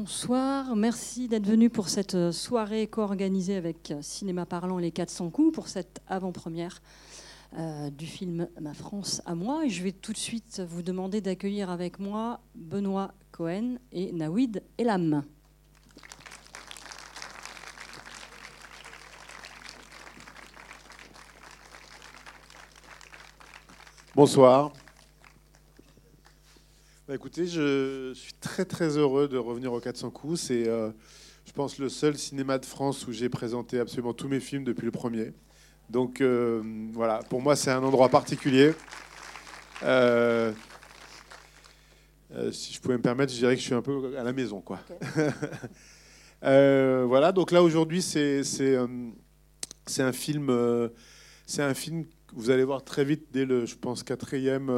Bonsoir, merci d'être venu pour cette soirée co-organisée avec Cinéma Parlant Les 400 coups, pour cette avant-première euh, du film Ma France à moi. Et je vais tout de suite vous demander d'accueillir avec moi Benoît Cohen et Nawid Elam. Bonsoir. Bah, écoutez, je suis très très heureux de revenir au 400 coups. C'est, euh, je pense, le seul cinéma de France où j'ai présenté absolument tous mes films depuis le premier. Donc euh, voilà, pour moi, c'est un endroit particulier. Euh, si je pouvais me permettre, je dirais que je suis un peu à la maison, quoi. voilà, donc là aujourd'hui, c'est c'est un film, c'est un film que vous allez voir très vite dès le, je pense, quatrième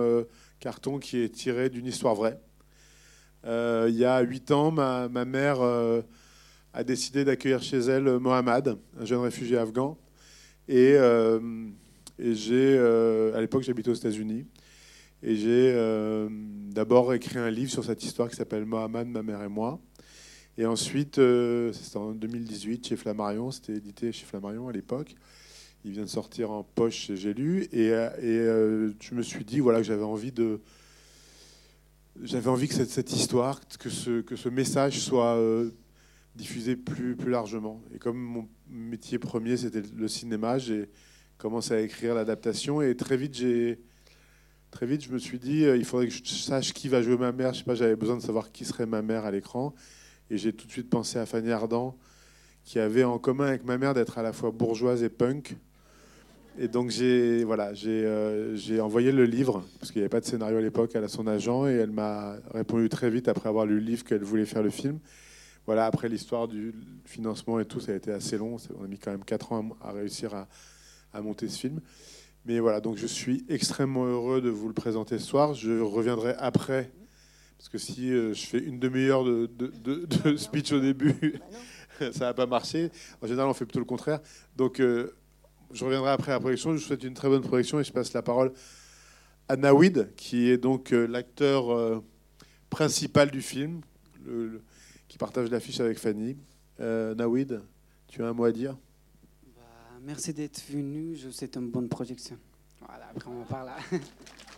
carton qui est tiré d'une histoire vraie. Euh, il y a huit ans, ma, mère euh, a décidé d'accueillir chez elle Mohamed, un jeune réfugié afghan. Et, euh, j'ai, à l'époque, j'habitais aux États-Unis. Et j'ai d'abord écrit un livre sur cette histoire qui s'appelle Mohamed, ma mère et moi. Et ensuite, c'était en 2018 chez Flammarion, c'était édité chez Flammarion à l'époque. Il vient de sortir en poche J'ai lu. Et, euh, je me suis dit voilà, que j'avais envie de. J'avais envie que cette, cette, histoire, que ce, que ce message soit euh, diffusé plus, plus largement. Et comme mon métier premier, c'était le cinéma, j'ai commencé à écrire l'adaptation. Et très vite, j'ai. Très vite, je me suis dit, euh, il faudrait que je sache qui va jouer ma mère. Je sais pas, j'avais besoin de savoir qui serait ma mère à l'écran. Et j'ai tout de suite pensé à Fanny Ardant, qui avait en commun avec ma mère d'être à la fois bourgeoise et punk. Et donc j'ai voilà, euh, j'ai envoyé le livre, parce qu'il n'y avait pas de scénario à l'époque, à son agent, et elle m'a répondu très vite après avoir lu le livre qu'elle voulait faire le film. Voilà, après l'histoire du financement et tout, ça a été assez long. On a mis quand même 4 ans à, réussir à, à, monter ce film. Mais voilà, donc je suis extrêmement heureux de vous le présenter ce soir. Je reviendrai après, parce que si euh, je fais une demi-heure de, de, de, speech au début, ça va pas marcher. En général, on fait plutôt le contraire. Donc, euh, je reviendrai après la projection. Je vous souhaite une très bonne projection et je passe la parole à Nawid, qui est donc euh, l'acteur euh, principal du film, qui partage l'affiche avec Fanny. Euh, Nawid, tu as un mot à dire? Bah, Merci d'être venu. Je vous souhaite une bonne projection. Voilà, après on parle.